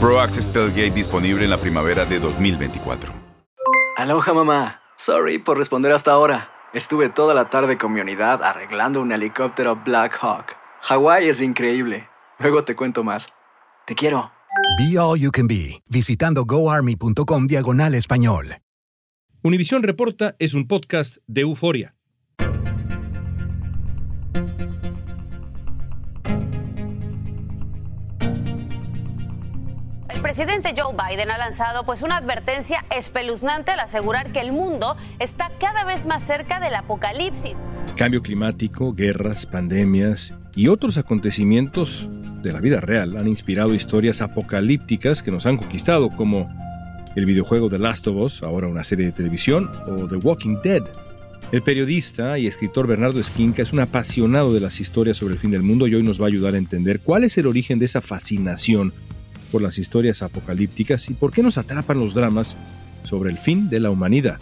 Pro Access Tailgate disponible en la primavera de 2024. Aloha mamá. Sorry por responder hasta ahora. Estuve toda la tarde con mi unidad arreglando un helicóptero Black Hawk. Hawái es increíble. Luego te cuento más. Te quiero. Be All You Can Be, visitando goarmy.com diagonal español. Univisión Reporta es un podcast de euforia. Presidente Joe Biden ha lanzado pues una advertencia espeluznante al asegurar que el mundo está cada vez más cerca del apocalipsis. Cambio climático, guerras, pandemias y otros acontecimientos de la vida real han inspirado historias apocalípticas que nos han conquistado como el videojuego The Last of Us, ahora una serie de televisión, o The Walking Dead. El periodista y escritor Bernardo Esquinca es un apasionado de las historias sobre el fin del mundo y hoy nos va a ayudar a entender cuál es el origen de esa fascinación por las historias apocalípticas y por qué nos atrapan los dramas sobre el fin de la humanidad.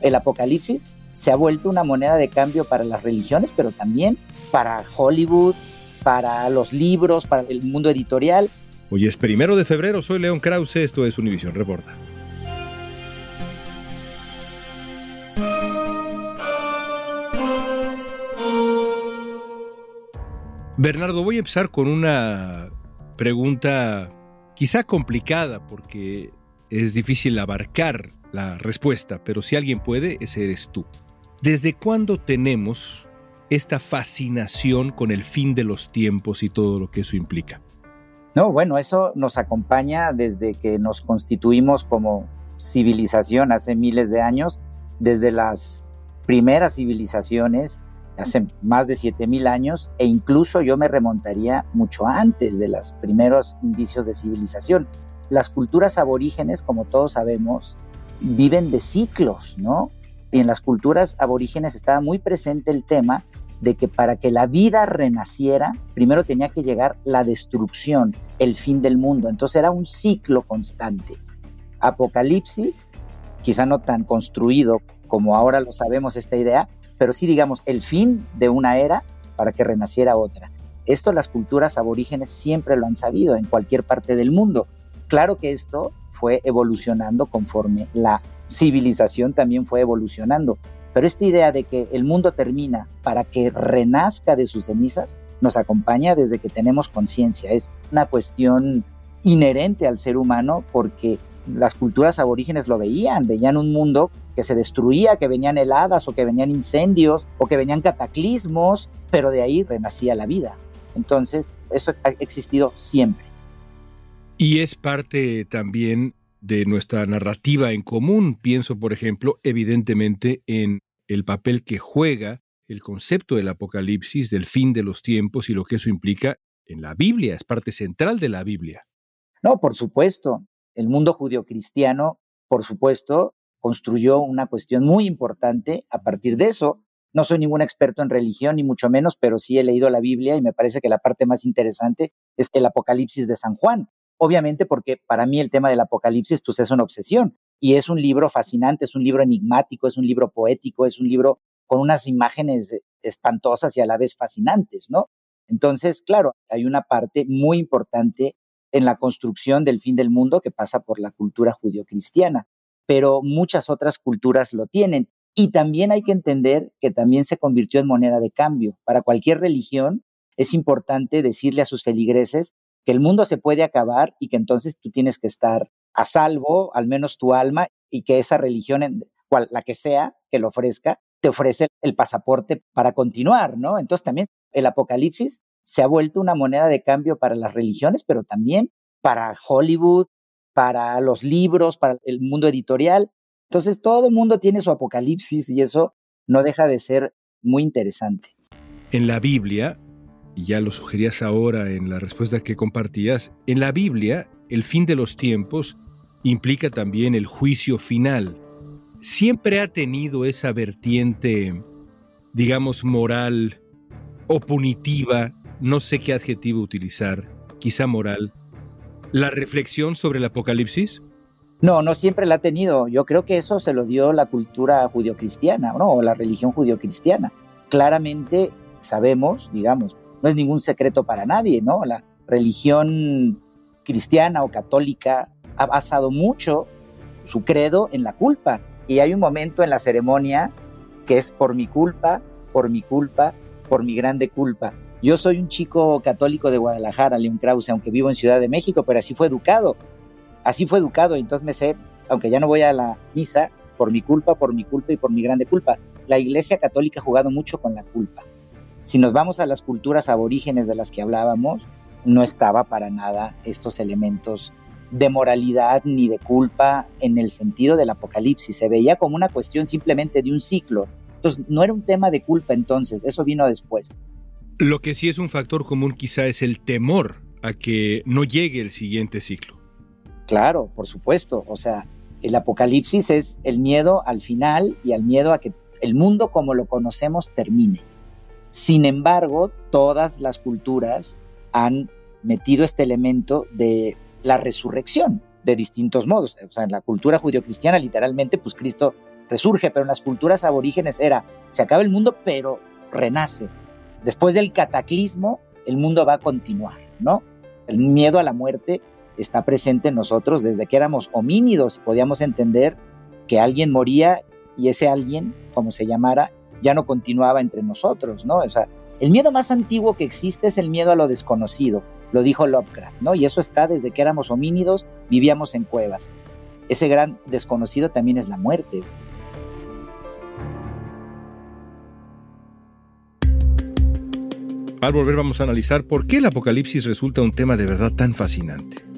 El apocalipsis se ha vuelto una moneda de cambio para las religiones, pero también para Hollywood, para los libros, para el mundo editorial. Hoy es primero de febrero, soy León Krause, esto es Univisión Reporta. Bernardo, voy a empezar con una pregunta quizá complicada porque es difícil abarcar la respuesta, pero si alguien puede, ese eres tú. ¿Desde cuándo tenemos esta fascinación con el fin de los tiempos y todo lo que eso implica? No, bueno, eso nos acompaña desde que nos constituimos como civilización hace miles de años, desde las primeras civilizaciones hace más de 7000 años e incluso yo me remontaría mucho antes de los primeros indicios de civilización. Las culturas aborígenes, como todos sabemos, viven de ciclos, ¿no? Y en las culturas aborígenes estaba muy presente el tema de que para que la vida renaciera, primero tenía que llegar la destrucción, el fin del mundo. Entonces era un ciclo constante. Apocalipsis, quizá no tan construido como ahora lo sabemos esta idea, pero sí digamos el fin de una era para que renaciera otra. Esto las culturas aborígenes siempre lo han sabido en cualquier parte del mundo. Claro que esto fue evolucionando conforme la civilización también fue evolucionando, pero esta idea de que el mundo termina para que renazca de sus cenizas nos acompaña desde que tenemos conciencia. Es una cuestión inherente al ser humano porque las culturas aborígenes lo veían, veían un mundo que se destruía, que venían heladas o que venían incendios o que venían cataclismos, pero de ahí renacía la vida. Entonces, eso ha existido siempre. Y es parte también de nuestra narrativa en común. Pienso, por ejemplo, evidentemente en el papel que juega el concepto del apocalipsis, del fin de los tiempos y lo que eso implica en la Biblia, es parte central de la Biblia. No, por supuesto. El mundo judio-cristiano, por supuesto, construyó una cuestión muy importante a partir de eso. No soy ningún experto en religión, ni mucho menos, pero sí he leído la Biblia y me parece que la parte más interesante es el Apocalipsis de San Juan. Obviamente porque para mí el tema del Apocalipsis pues es una obsesión y es un libro fascinante, es un libro enigmático, es un libro poético, es un libro con unas imágenes espantosas y a la vez fascinantes, ¿no? Entonces, claro, hay una parte muy importante en la construcción del fin del mundo que pasa por la cultura judio-cristiana pero muchas otras culturas lo tienen. Y también hay que entender que también se convirtió en moneda de cambio. Para cualquier religión es importante decirle a sus feligreses que el mundo se puede acabar y que entonces tú tienes que estar a salvo, al menos tu alma, y que esa religión, cual, la que sea, que lo ofrezca, te ofrece el pasaporte para continuar, ¿no? Entonces también el apocalipsis se ha vuelto una moneda de cambio para las religiones, pero también para Hollywood, para los libros, para el mundo editorial. Entonces todo mundo tiene su apocalipsis y eso no deja de ser muy interesante. En la Biblia, y ya lo sugerías ahora en la respuesta que compartías, en la Biblia el fin de los tiempos implica también el juicio final. Siempre ha tenido esa vertiente, digamos, moral o punitiva, no sé qué adjetivo utilizar, quizá moral, la reflexión sobre el apocalipsis? No, no siempre la ha tenido. Yo creo que eso se lo dio la cultura judio-cristiana, ¿no? O la religión judio-cristiana. Claramente sabemos, digamos, no es ningún secreto para nadie, ¿no? La religión cristiana o católica ha basado mucho su credo en la culpa. Y hay un momento en la ceremonia que es por mi culpa, por mi culpa, por mi grande culpa. Yo soy un chico católico de Guadalajara, León Krause, aunque vivo en Ciudad de México, pero así fue educado. Así fue educado, y entonces me sé, aunque ya no voy a la misa, por mi culpa, por mi culpa y por mi grande culpa. La Iglesia Católica ha jugado mucho con la culpa. Si nos vamos a las culturas aborígenes de las que hablábamos, no estaba para nada estos elementos de moralidad ni de culpa en el sentido del apocalipsis. Se veía como una cuestión simplemente de un ciclo. Entonces, no era un tema de culpa entonces, eso vino después. Lo que sí es un factor común quizá es el temor a que no llegue el siguiente ciclo. Claro, por supuesto. O sea, el apocalipsis es el miedo al final y al miedo a que el mundo como lo conocemos termine. Sin embargo, todas las culturas han metido este elemento de la resurrección de distintos modos. O sea, en la cultura judio-cristiana, literalmente, pues Cristo resurge, pero en las culturas aborígenes era, se acaba el mundo, pero renace después del cataclismo, el mundo va a continuar, ¿no? El miedo a la muerte está presente en nosotros desde que éramos homínidos, podíamos entender que alguien moría y ese alguien, como se llamara, ya no continuaba entre nosotros, ¿no? O sea, el miedo más antiguo que existe es el miedo a lo desconocido, lo dijo Lovecraft, ¿no? Y eso está desde que éramos homínidos, vivíamos en cuevas. Ese gran desconocido también es la muerte. Al volver vamos a analizar por qué el apocalipsis resulta un tema de verdad tan fascinante.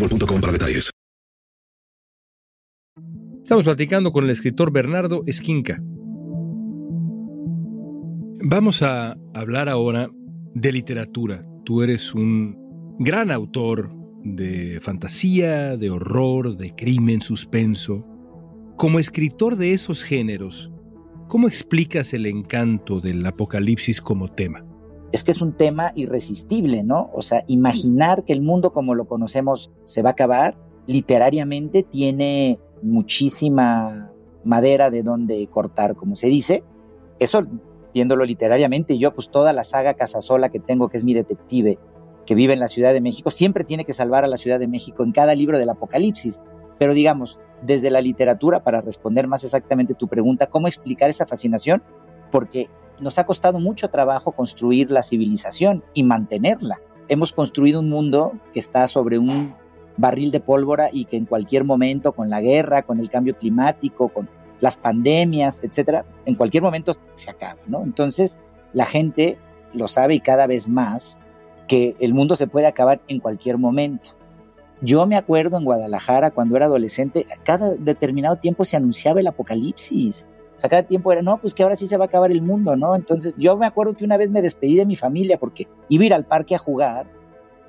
Estamos platicando con el escritor Bernardo Esquinca. Vamos a hablar ahora de literatura. Tú eres un gran autor de fantasía, de horror, de crimen, suspenso. Como escritor de esos géneros, ¿cómo explicas el encanto del apocalipsis como tema? Es que es un tema irresistible, ¿no? O sea, imaginar que el mundo como lo conocemos se va a acabar, literariamente tiene muchísima madera de donde cortar, como se dice. Eso viéndolo literariamente, yo pues toda la saga Casasola que tengo, que es mi detective, que vive en la Ciudad de México, siempre tiene que salvar a la Ciudad de México en cada libro del Apocalipsis. Pero digamos, desde la literatura, para responder más exactamente tu pregunta, ¿cómo explicar esa fascinación? Porque nos ha costado mucho trabajo construir la civilización y mantenerla. Hemos construido un mundo que está sobre un barril de pólvora y que en cualquier momento, con la guerra, con el cambio climático, con las pandemias, etcétera, en cualquier momento se acaba, ¿no? Entonces, la gente lo sabe y cada vez más que el mundo se puede acabar en cualquier momento. Yo me acuerdo en Guadalajara cuando era adolescente, cada determinado tiempo se anunciaba el apocalipsis. Sea, cada tiempo era, no, pues que ahora sí se va a acabar el mundo, ¿no? Entonces, yo me acuerdo que una vez me despedí de mi familia porque iba a ir al parque a jugar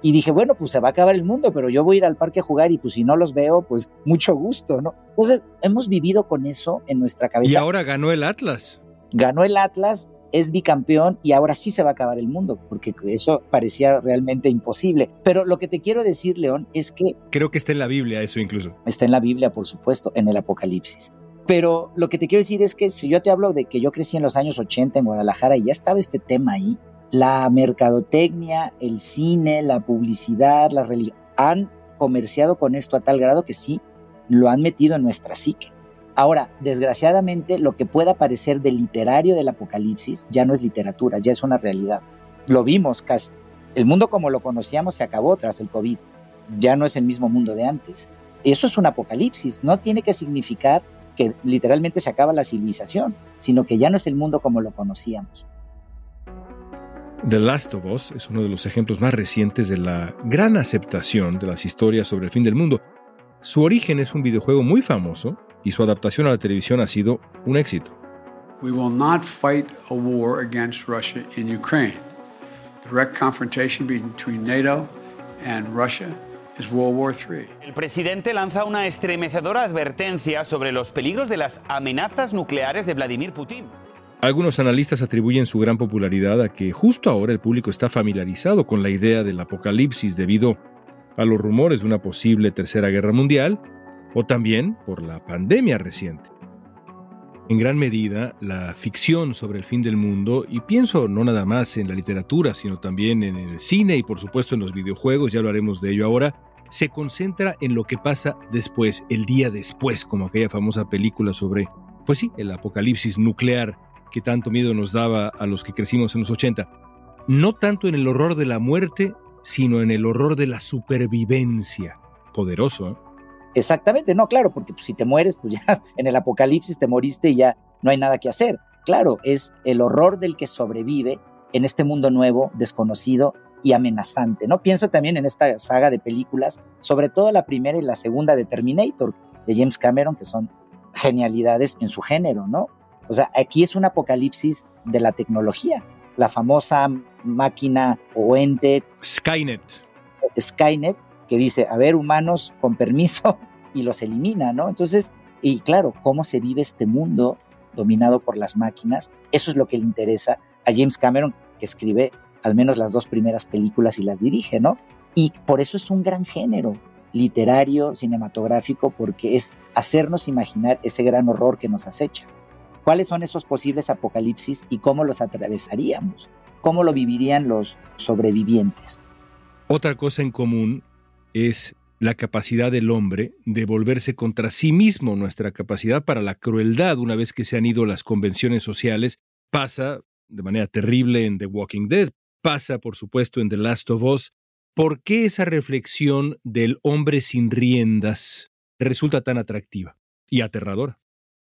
y dije, bueno, pues se va a acabar el mundo, pero yo voy a ir al parque a jugar y pues si no los veo, pues mucho gusto, ¿no? Entonces, hemos vivido con eso en nuestra cabeza. Y ahora ganó el Atlas. Ganó el Atlas, es bicampeón y ahora sí se va a acabar el mundo, porque eso parecía realmente imposible. Pero lo que te quiero decir, León, es que... Creo que está en la Biblia eso incluso. Está en la Biblia, por supuesto, en el Apocalipsis. Pero lo que te quiero decir es que si yo te hablo de que yo crecí en los años 80 en Guadalajara y ya estaba este tema ahí, la mercadotecnia, el cine, la publicidad, la religión, han comerciado con esto a tal grado que sí, lo han metido en nuestra psique. Ahora, desgraciadamente, lo que pueda parecer de literario del apocalipsis ya no es literatura, ya es una realidad. Lo vimos casi. El mundo como lo conocíamos se acabó tras el COVID. Ya no es el mismo mundo de antes. Eso es un apocalipsis. No tiene que significar que literalmente se acaba la civilización, sino que ya no es el mundo como lo conocíamos. The Last of Us es uno de los ejemplos más recientes de la gran aceptación de las historias sobre el fin del mundo. Su origen es un videojuego muy famoso y su adaptación a la televisión ha sido un éxito. We will not fight a war against Russia in Ukraine. Direct confrontation between NATO and Russia is World War III. El presidente lanza una estremecedora advertencia sobre los peligros de las amenazas nucleares de Vladimir Putin. Algunos analistas atribuyen su gran popularidad a que justo ahora el público está familiarizado con la idea del apocalipsis debido a los rumores de una posible tercera guerra mundial o también por la pandemia reciente. En gran medida, la ficción sobre el fin del mundo, y pienso no nada más en la literatura, sino también en el cine y por supuesto en los videojuegos, ya hablaremos de ello ahora, se concentra en lo que pasa después, el día después, como aquella famosa película sobre, pues sí, el apocalipsis nuclear que tanto miedo nos daba a los que crecimos en los 80. No tanto en el horror de la muerte, sino en el horror de la supervivencia. Poderoso, ¿eh? Exactamente, no, claro, porque pues, si te mueres, pues ya en el apocalipsis te moriste y ya no hay nada que hacer. Claro, es el horror del que sobrevive en este mundo nuevo, desconocido y amenazante. ¿no? Pienso también en esta saga de películas, sobre todo la primera y la segunda de Terminator, de James Cameron, que son genialidades en su género, ¿no? O sea, aquí es un apocalipsis de la tecnología. La famosa máquina o ente. Skynet. Skynet, que dice, a ver, humanos, con permiso, y los elimina, ¿no? Entonces, y claro, cómo se vive este mundo dominado por las máquinas, eso es lo que le interesa a James Cameron, que escribe al menos las dos primeras películas y las dirige, ¿no? Y por eso es un gran género literario, cinematográfico, porque es hacernos imaginar ese gran horror que nos acecha. ¿Cuáles son esos posibles apocalipsis y cómo los atravesaríamos? ¿Cómo lo vivirían los sobrevivientes? Otra cosa en común es la capacidad del hombre de volverse contra sí mismo, nuestra capacidad para la crueldad una vez que se han ido las convenciones sociales, pasa de manera terrible en The Walking Dead, pasa por supuesto en The Last of Us. ¿Por qué esa reflexión del hombre sin riendas resulta tan atractiva y aterradora?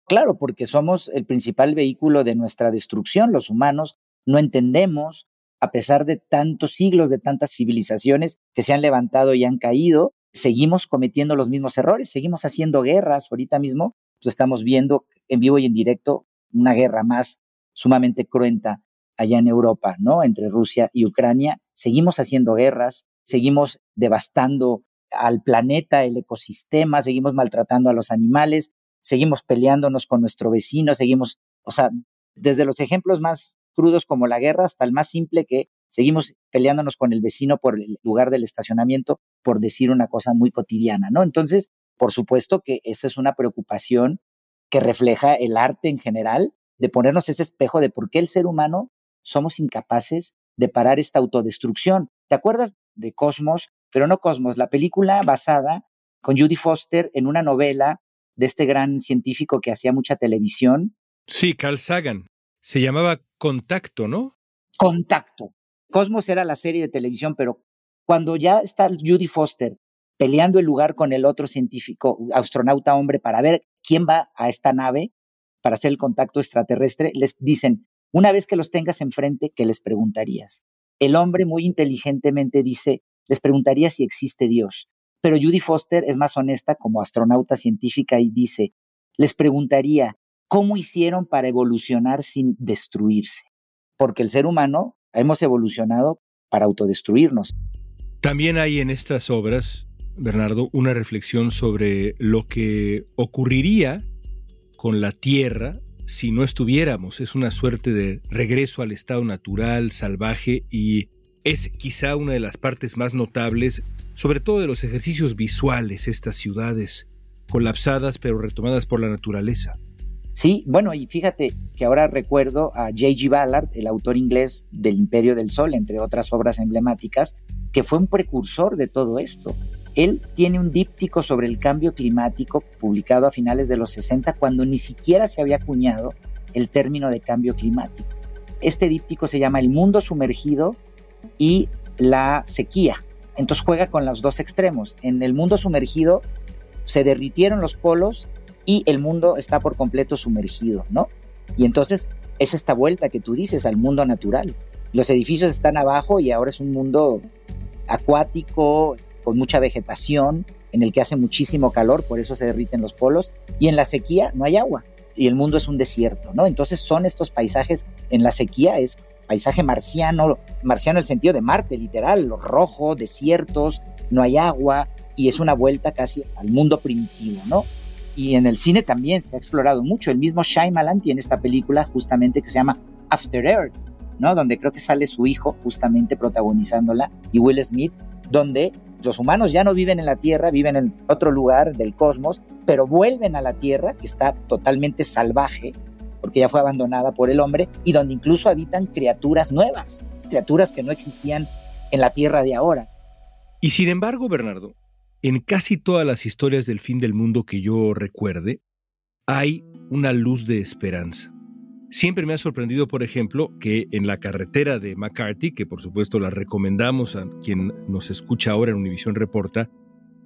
Claro, porque somos el principal vehículo de nuestra destrucción, los humanos no entendemos, a pesar de tantos siglos, de tantas civilizaciones que se han levantado y han caído, seguimos cometiendo los mismos errores, seguimos haciendo guerras. Ahorita mismo estamos viendo en vivo y en directo una guerra más sumamente cruenta allá en Europa, ¿no? Entre Rusia y Ucrania. Seguimos haciendo guerras, seguimos devastando al planeta, el ecosistema, seguimos maltratando a los animales, seguimos peleándonos con nuestro vecino, seguimos, o sea, desde los ejemplos más crudos como la guerra hasta el más simple que seguimos peleándonos con el vecino por el lugar del estacionamiento, por decir una cosa muy cotidiana, ¿no? Entonces, por supuesto que esa es una preocupación que refleja el arte en general, de ponernos ese espejo de por qué el ser humano somos incapaces de parar esta autodestrucción. ¿Te acuerdas de Cosmos? Pero no Cosmos, la película basada con Judy Foster en una novela de este gran científico que hacía mucha televisión. Sí, Carl Sagan. Se llamaba Contacto, ¿no? Contacto. Cosmos era la serie de televisión, pero cuando ya está Judy Foster peleando el lugar con el otro científico, astronauta hombre, para ver quién va a esta nave para hacer el contacto extraterrestre, les dicen, una vez que los tengas enfrente, ¿qué les preguntarías? El hombre muy inteligentemente dice, les preguntaría si existe Dios. Pero Judy Foster es más honesta como astronauta científica y dice, les preguntaría, ¿cómo hicieron para evolucionar sin destruirse? Porque el ser humano hemos evolucionado para autodestruirnos. También hay en estas obras, Bernardo, una reflexión sobre lo que ocurriría con la Tierra si no estuviéramos. Es una suerte de regreso al estado natural, salvaje, y es quizá una de las partes más notables, sobre todo de los ejercicios visuales, estas ciudades colapsadas pero retomadas por la naturaleza. Sí, bueno, y fíjate que ahora recuerdo a J.G. Ballard, el autor inglés del Imperio del Sol, entre otras obras emblemáticas, que fue un precursor de todo esto. Él tiene un díptico sobre el cambio climático publicado a finales de los 60 cuando ni siquiera se había acuñado el término de cambio climático. Este díptico se llama El mundo sumergido y la sequía. Entonces juega con los dos extremos. En el mundo sumergido se derritieron los polos y el mundo está por completo sumergido, ¿no? Y entonces es esta vuelta que tú dices al mundo natural. Los edificios están abajo y ahora es un mundo acuático, con mucha vegetación, en el que hace muchísimo calor, por eso se derriten los polos, y en la sequía no hay agua, y el mundo es un desierto, ¿no? Entonces son estos paisajes, en la sequía es paisaje marciano, marciano en el sentido de Marte, literal, rojo, desiertos, no hay agua, y es una vuelta casi al mundo primitivo, ¿no? Y en el cine también se ha explorado mucho. El mismo Shyamalan tiene esta película justamente que se llama After Earth, ¿no? Donde creo que sale su hijo justamente protagonizándola y Will Smith, donde los humanos ya no viven en la Tierra, viven en otro lugar del cosmos, pero vuelven a la Tierra, que está totalmente salvaje, porque ya fue abandonada por el hombre, y donde incluso habitan criaturas nuevas, criaturas que no existían en la Tierra de ahora. Y sin embargo, Bernardo, en casi todas las historias del fin del mundo que yo recuerde, hay una luz de esperanza. Siempre me ha sorprendido, por ejemplo, que en la carretera de McCarthy, que por supuesto la recomendamos a quien nos escucha ahora en Univision Reporta,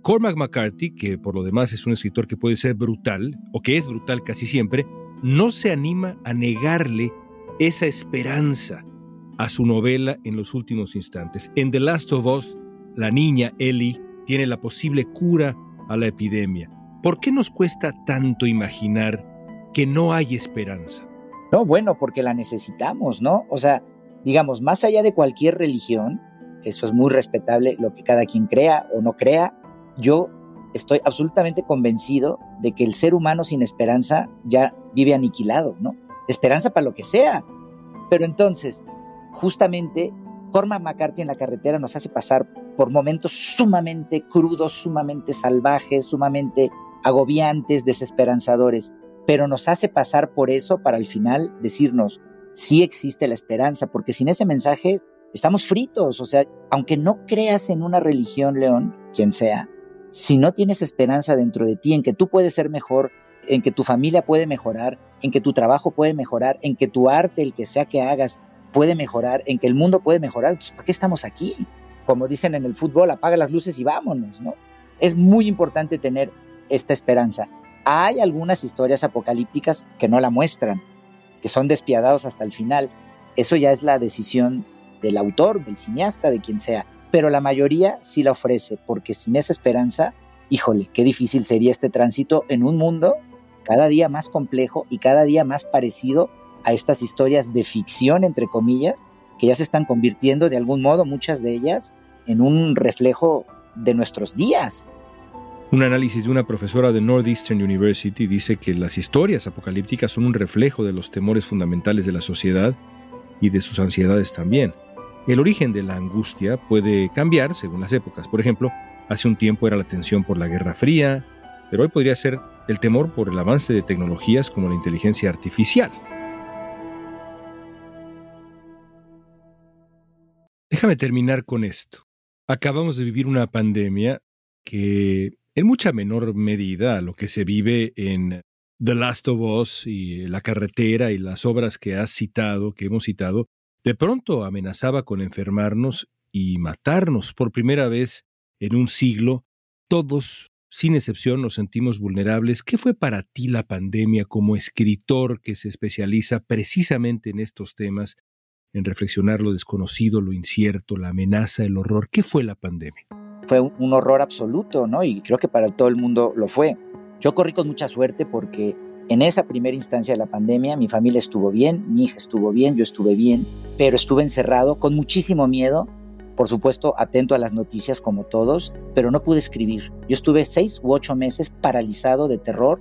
Cormac McCarthy, que por lo demás es un escritor que puede ser brutal, o que es brutal casi siempre, no se anima a negarle esa esperanza a su novela en los últimos instantes. En The Last of Us, la niña Ellie tiene la posible cura a la epidemia. ¿Por qué nos cuesta tanto imaginar que no hay esperanza? No, bueno, porque la necesitamos, ¿no? O sea, digamos, más allá de cualquier religión, eso es muy respetable lo que cada quien crea o no crea, yo estoy absolutamente convencido de que el ser humano sin esperanza ya vive aniquilado, ¿no? Esperanza para lo que sea. Pero entonces, justamente, Cormac McCarthy en la carretera nos hace pasar por momentos sumamente crudos, sumamente salvajes, sumamente agobiantes, desesperanzadores pero nos hace pasar por eso para al final decirnos, sí existe la esperanza, porque sin ese mensaje estamos fritos, o sea, aunque no creas en una religión, León, quien sea, si no tienes esperanza dentro de ti en que tú puedes ser mejor, en que tu familia puede mejorar, en que tu trabajo puede mejorar, en que tu arte, el que sea que hagas, puede mejorar, en que el mundo puede mejorar, pues ¿para qué estamos aquí? Como dicen en el fútbol, apaga las luces y vámonos, ¿no? Es muy importante tener esta esperanza. Hay algunas historias apocalípticas que no la muestran, que son despiadados hasta el final. Eso ya es la decisión del autor, del cineasta, de quien sea. Pero la mayoría sí la ofrece, porque sin esa esperanza, híjole, qué difícil sería este tránsito en un mundo cada día más complejo y cada día más parecido a estas historias de ficción, entre comillas, que ya se están convirtiendo de algún modo, muchas de ellas, en un reflejo de nuestros días. Un análisis de una profesora de Northeastern University dice que las historias apocalípticas son un reflejo de los temores fundamentales de la sociedad y de sus ansiedades también. El origen de la angustia puede cambiar según las épocas. Por ejemplo, hace un tiempo era la tensión por la Guerra Fría, pero hoy podría ser el temor por el avance de tecnologías como la inteligencia artificial. Déjame terminar con esto. Acabamos de vivir una pandemia que en mucha menor medida a lo que se vive en The Last of Us y La carretera y las obras que has citado, que hemos citado, de pronto amenazaba con enfermarnos y matarnos por primera vez en un siglo. Todos, sin excepción, nos sentimos vulnerables. ¿Qué fue para ti la pandemia como escritor que se especializa precisamente en estos temas, en reflexionar lo desconocido, lo incierto, la amenaza, el horror? ¿Qué fue la pandemia? Fue un horror absoluto, ¿no? Y creo que para todo el mundo lo fue. Yo corrí con mucha suerte porque en esa primera instancia de la pandemia mi familia estuvo bien, mi hija estuvo bien, yo estuve bien, pero estuve encerrado con muchísimo miedo, por supuesto atento a las noticias como todos, pero no pude escribir. Yo estuve seis u ocho meses paralizado de terror,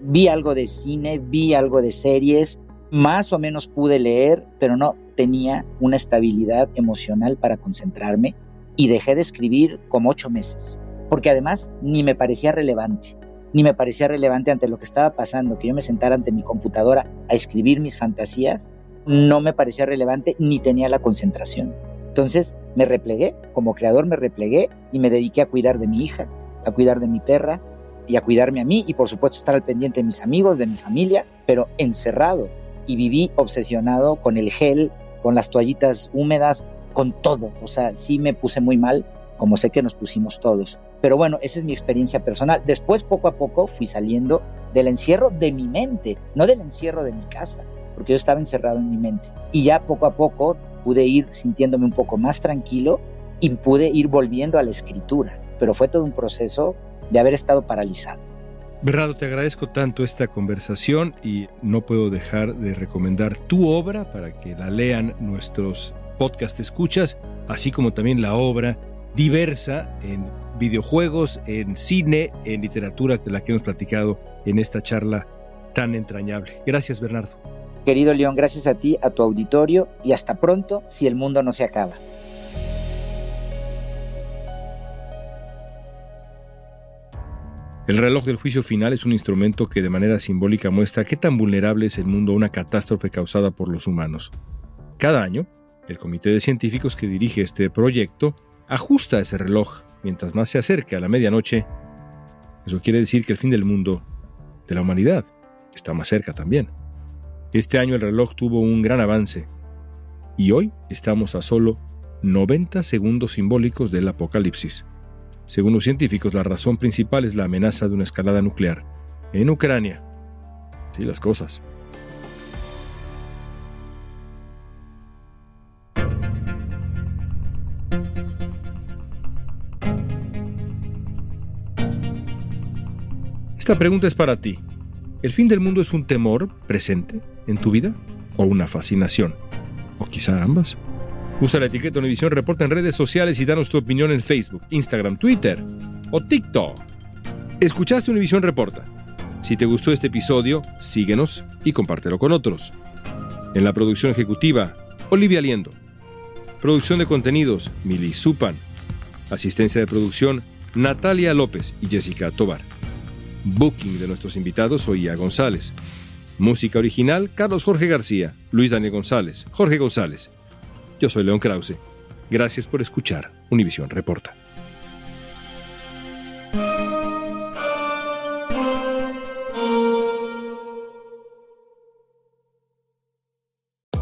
vi algo de cine, vi algo de series, más o menos pude leer, pero no tenía una estabilidad emocional para concentrarme y dejé de escribir como ocho meses, porque además ni me parecía relevante ni me parecía relevante ante lo que estaba pasando, que yo me sentara ante mi computadora a escribir mis fantasías, no me parecía relevante ni tenía la concentración. Entonces me replegué, como creador me replegué y me dediqué a cuidar de mi hija, a cuidar de mi perra y a cuidarme a mí y por supuesto estar al pendiente de mis amigos, de mi familia, pero encerrado y viví obsesionado con el gel, con las toallitas húmedas, con todo. O sea, sí me puse muy mal, como sé que nos pusimos todos. Pero bueno, esa es mi experiencia personal. Después, poco a poco, fui saliendo del encierro de mi mente, no del encierro de mi casa, porque yo estaba encerrado en mi mente. Y ya poco a poco pude ir sintiéndome un poco más tranquilo y pude ir volviendo a la escritura. Pero fue todo un proceso de haber estado paralizado. Bernardo, te agradezco tanto esta conversación y no puedo dejar de recomendar tu obra para que la lean nuestros podcast escuchas, así como también la obra diversa en videojuegos, en cine, en literatura, de la que hemos platicado en esta charla tan entrañable. Gracias, Bernardo. Querido León, gracias a ti, a tu auditorio y hasta pronto si el mundo no se acaba. El reloj del juicio final es un instrumento que de manera simbólica muestra qué tan vulnerable es el mundo a una catástrofe causada por los humanos. Cada año, el comité de científicos que dirige este proyecto ajusta ese reloj mientras más se acerca a la medianoche, eso quiere decir que el fin del mundo, de la humanidad, está más cerca también. Este año el reloj tuvo un gran avance y hoy estamos a solo 90 segundos simbólicos del apocalipsis. Según los científicos, la razón principal es la amenaza de una escalada nuclear en Ucrania. Sí, las cosas. Esta pregunta es para ti. ¿El fin del mundo es un temor presente en tu vida o una fascinación? ¿O quizá ambas? Usa la etiqueta Univisión Reporta en redes sociales y danos tu opinión en Facebook, Instagram, Twitter o TikTok. Escuchaste Univisión Reporta. Si te gustó este episodio, síguenos y compártelo con otros. En la producción ejecutiva, Olivia Liendo. Producción de contenidos, Mili Supan. Asistencia de producción, Natalia López y Jessica Tobar. Booking de nuestros invitados, Oía González. Música original, Carlos Jorge García, Luis Daniel González, Jorge González. Yo soy León Krause. Gracias por escuchar Univisión Reporta.